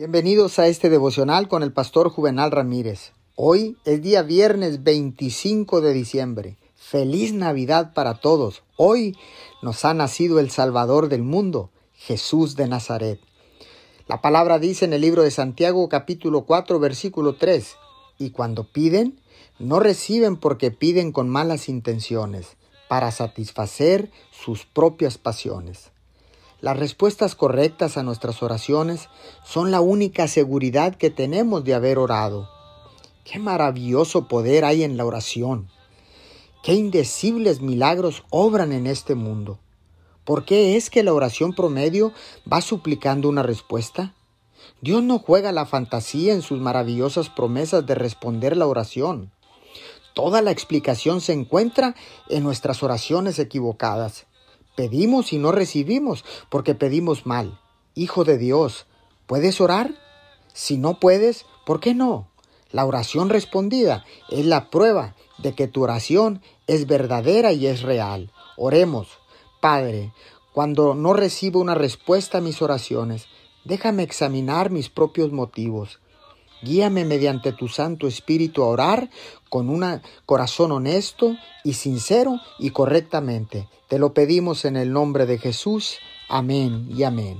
Bienvenidos a este devocional con el pastor Juvenal Ramírez. Hoy es día viernes 25 de diciembre. Feliz Navidad para todos. Hoy nos ha nacido el Salvador del mundo, Jesús de Nazaret. La palabra dice en el libro de Santiago capítulo 4 versículo 3, y cuando piden, no reciben porque piden con malas intenciones, para satisfacer sus propias pasiones. Las respuestas correctas a nuestras oraciones son la única seguridad que tenemos de haber orado. Qué maravilloso poder hay en la oración. Qué indecibles milagros obran en este mundo. ¿Por qué es que la oración promedio va suplicando una respuesta? Dios no juega la fantasía en sus maravillosas promesas de responder la oración. Toda la explicación se encuentra en nuestras oraciones equivocadas. Pedimos y no recibimos porque pedimos mal. Hijo de Dios, ¿puedes orar? Si no puedes, ¿por qué no? La oración respondida es la prueba de que tu oración es verdadera y es real. Oremos. Padre, cuando no recibo una respuesta a mis oraciones, déjame examinar mis propios motivos. Guíame mediante tu Santo Espíritu a orar con un corazón honesto y sincero y correctamente. Te lo pedimos en el nombre de Jesús. Amén y amén.